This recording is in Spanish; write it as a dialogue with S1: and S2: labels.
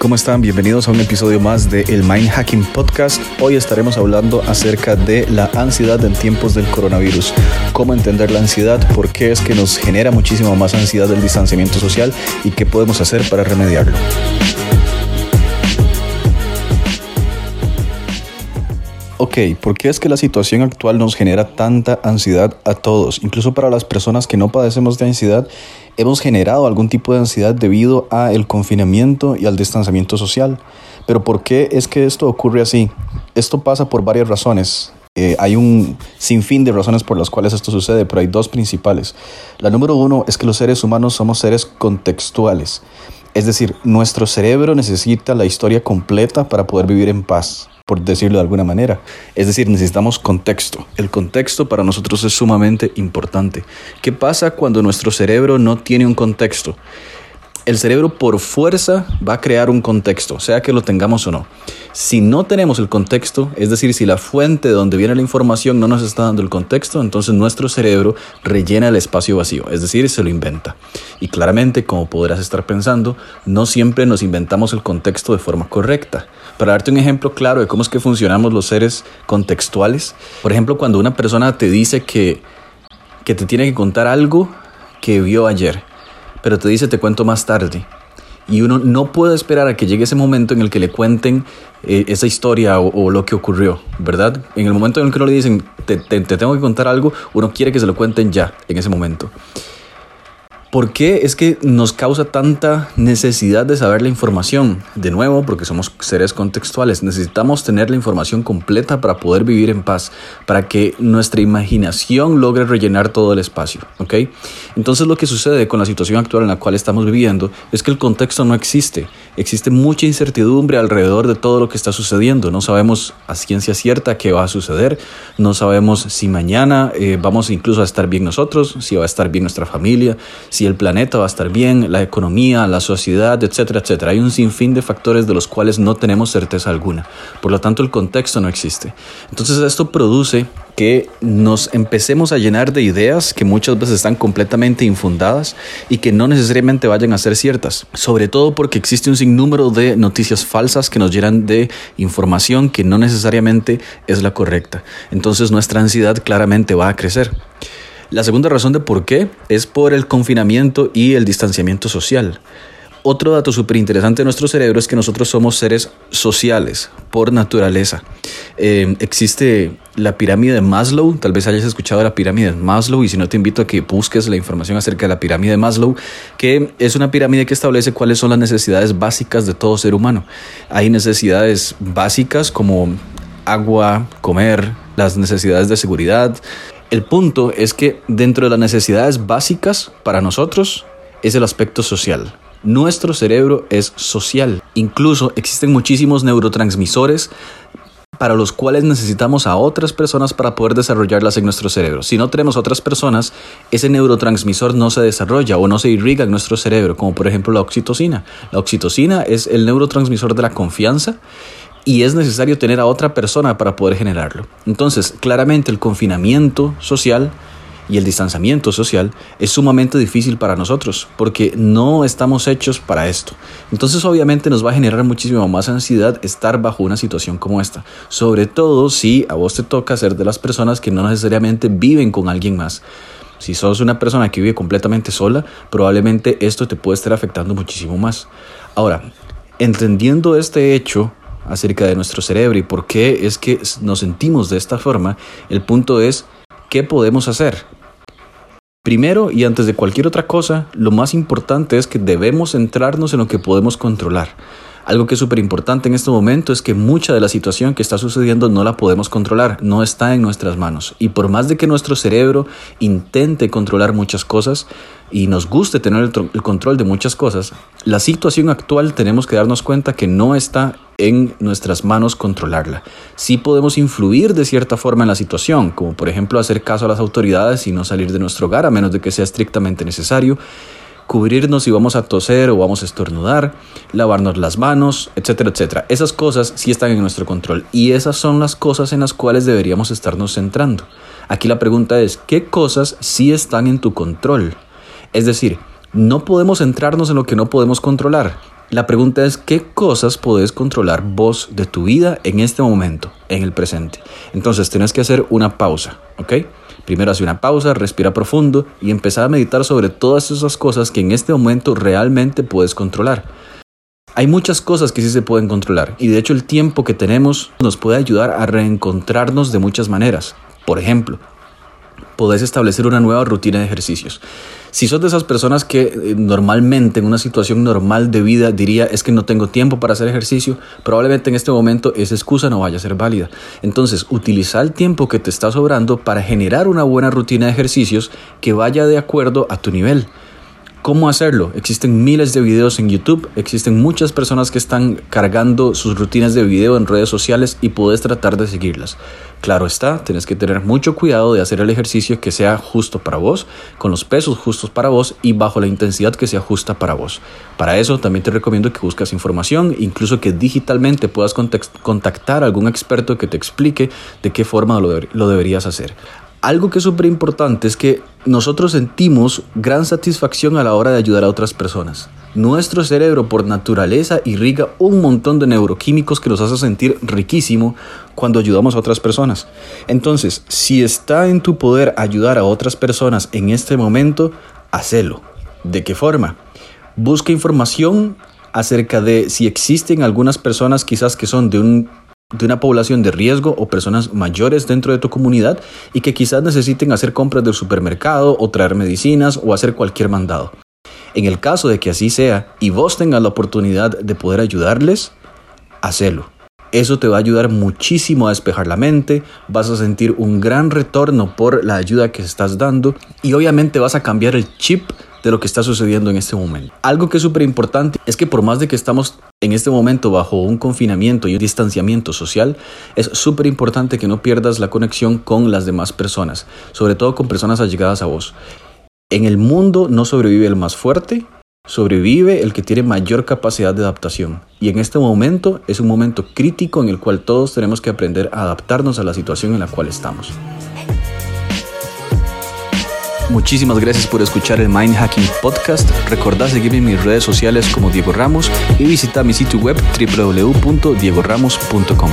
S1: ¿cómo están? Bienvenidos a un episodio más de el Mind Hacking Podcast. Hoy estaremos hablando acerca de la ansiedad en tiempos del coronavirus, cómo entender la ansiedad, por qué es que nos genera muchísimo más ansiedad el distanciamiento social y qué podemos hacer para remediarlo. Ok, ¿por qué es que la situación actual nos genera tanta ansiedad a todos? Incluso para las personas que no padecemos de ansiedad, hemos generado algún tipo de ansiedad debido al confinamiento y al distanciamiento social. Pero ¿por qué es que esto ocurre así? Esto pasa por varias razones. Eh, hay un sinfín de razones por las cuales esto sucede, pero hay dos principales. La número uno es que los seres humanos somos seres contextuales. Es decir, nuestro cerebro necesita la historia completa para poder vivir en paz por decirlo de alguna manera. Es decir, necesitamos contexto. El contexto para nosotros es sumamente importante. ¿Qué pasa cuando nuestro cerebro no tiene un contexto? El cerebro por fuerza va a crear un contexto, sea que lo tengamos o no. Si no tenemos el contexto, es decir, si la fuente de donde viene la información no nos está dando el contexto, entonces nuestro cerebro rellena el espacio vacío, es decir, se lo inventa. Y claramente, como podrás estar pensando, no siempre nos inventamos el contexto de forma correcta. Para darte un ejemplo claro de cómo es que funcionamos los seres contextuales, por ejemplo, cuando una persona te dice que, que te tiene que contar algo que vio ayer, pero te dice te cuento más tarde. Y uno no puede esperar a que llegue ese momento en el que le cuenten eh, esa historia o, lo que ocurrió, ¿verdad? En el momento en que uno le dicen te, te tengo que contar algo, uno quiere que se lo cuenten ya, en ese momento. ¿Por qué es que nos causa tanta necesidad de saber la información? De nuevo, porque somos seres contextuales. Necesitamos tener la información completa para poder vivir en paz, para que nuestra imaginación logre rellenar todo el espacio. Entonces lo que sucede con la situación actual en la cual estamos viviendo es que el contexto no existe. Existe mucha incertidumbre alrededor de todo lo que está sucediendo. No sabemos a ciencia cierta qué va a suceder. No sabemos si mañana eh, vamos incluso a estar bien nosotros, si va a estar bien nuestra familia si el planeta va a estar bien, la economía, la sociedad, etcétera, etcétera. Hay un sinfín de factores de los cuales no tenemos certeza alguna. Por lo tanto, el contexto no existe. Entonces, esto produce que nos empecemos a llenar de ideas que muchas veces están completamente infundadas y que no necesariamente vayan a ser ciertas, sobre todo porque existe un sinnúmero de noticias falsas que nos llenan de información que no necesariamente es la correcta. Entonces nuestra ansiedad claramente va a crecer. La segunda razón de por qué es por el confinamiento y el distanciamiento social. Otro dato súper interesante de nuestro cerebro es que nosotros somos seres sociales por naturaleza. Eh, existe la pirámide de Maslow, tal vez hayas escuchado la pirámide de Maslow y si no te invito a que busques la información acerca de la pirámide de Maslow, que es una pirámide que establece cuáles son las necesidades básicas de todo ser humano. Hay necesidades básicas como agua, comer, las necesidades de seguridad, el punto es que dentro de las necesidades básicas para nosotros es el aspecto social. Nuestro cerebro es social. Incluso existen muchísimos neurotransmisores para los cuales necesitamos a otras personas para poder desarrollarlas en nuestro cerebro. Si no tenemos otras personas, ese neurotransmisor no se desarrolla o no se irriga en nuestro cerebro, como por ejemplo la oxitocina. La oxitocina es el neurotransmisor de la confianza y es necesario tener a otra persona para poder generarlo. Entonces, claramente el confinamiento social y el distanciamiento social es sumamente difícil para nosotros porque no estamos hechos para esto. Entonces obviamente nos va a generar muchísima más ansiedad estar bajo una situación como esta, sobre todo si a vos te toca ser de las personas que no necesariamente viven con alguien más. Si sos una persona que vive completamente sola, probablemente esto te puede estar afectando muchísimo más. Ahora, entendiendo este hecho, acerca de nuestro cerebro y por qué es que nos sentimos de esta forma, el punto es qué podemos hacer. Primero y antes de cualquier otra cosa, lo más importante es que debemos centrarnos en lo que podemos controlar. Algo que es súper importante en este momento es que mucha de la situación que está sucediendo no la podemos controlar, no está en nuestras manos. Y por más de que nuestro cerebro intente controlar muchas cosas y nos guste tener el, control de muchas cosas, la situación actual tenemos que darnos cuenta que no está en nuestras manos controlarla. Sí podemos influir de cierta forma en la situación, como por ejemplo hacer caso a las autoridades y no salir de nuestro hogar a menos de que sea estrictamente necesario cubrirnos si vamos a toser o vamos a estornudar, lavarnos las manos, etcétera, etcétera. Esas cosas sí están en nuestro control y esas son las cosas en las cuales deberíamos estarnos centrando. Aquí la pregunta es, ¿qué cosas sí están en tu control? Es decir, no podemos centrarnos en lo que no podemos controlar. La pregunta es, ¿qué cosas podés controlar vos de tu vida en este momento, en el presente? Entonces, tenés que hacer una pausa, ¿ok? Primero hace una pausa, respira profundo y empezar a meditar sobre todas esas cosas que en este momento realmente puedes controlar. Hay muchas cosas que sí se pueden controlar y de hecho el tiempo que tenemos nos puede ayudar a reencontrarnos de muchas maneras. Por ejemplo, podés establecer una nueva rutina de ejercicios. Si sos de esas personas que eh, normalmente en una situación normal de vida diría es que no tengo tiempo para hacer ejercicio, probablemente en este momento esa excusa no vaya a ser válida. Entonces, utiliza el tiempo que te está sobrando para generar una buena rutina de ejercicios que vaya de acuerdo a tu nivel. ¿Cómo hacerlo? Existen miles de videos en YouTube, existen muchas personas que están cargando sus rutinas de video en redes sociales y puedes tratar de seguirlas. Claro está, tienes que tener mucho cuidado de hacer el ejercicio que sea justo para vos, con los pesos justos para vos y bajo la intensidad que sea justa para vos. Para eso también te recomiendo que busques información, incluso que digitalmente puedas contactar a algún experto que te explique de qué forma lo deberías hacer. Algo que es súper importante es que nosotros sentimos gran satisfacción a la hora de ayudar a otras personas. Nuestro cerebro por naturaleza irriga un montón de neuroquímicos que nos hace sentir riquísimo cuando ayudamos a otras personas. Entonces, si está en tu poder ayudar a otras personas en este momento, hacelo. ¿De qué forma? Busca información acerca de si existen algunas personas quizás que son de un de una población de riesgo o personas mayores dentro de tu comunidad y que quizás necesiten hacer compras del supermercado o traer medicinas o hacer cualquier mandado. En el caso de que así sea y vos tengas la oportunidad de poder ayudarles, hacelo. Eso te va a ayudar muchísimo a despejar la mente, vas a sentir un gran retorno por la ayuda que estás dando y obviamente vas a cambiar el chip de lo que está sucediendo en este momento. Algo que es súper importante es que por más de que estamos en este momento bajo un confinamiento y un distanciamiento social, es súper importante que no pierdas la conexión con las demás personas, sobre todo con personas allegadas a vos. En el mundo no sobrevive el más fuerte, sobrevive el que tiene mayor capacidad de adaptación. Y en este momento es un momento crítico en el cual todos tenemos que aprender a adaptarnos a la situación en la cual estamos. Muchísimas gracias por escuchar el Mind Hacking Podcast. Recordá seguirme en mis redes sociales como Diego Ramos y visita mi sitio web www.diegoramos.com.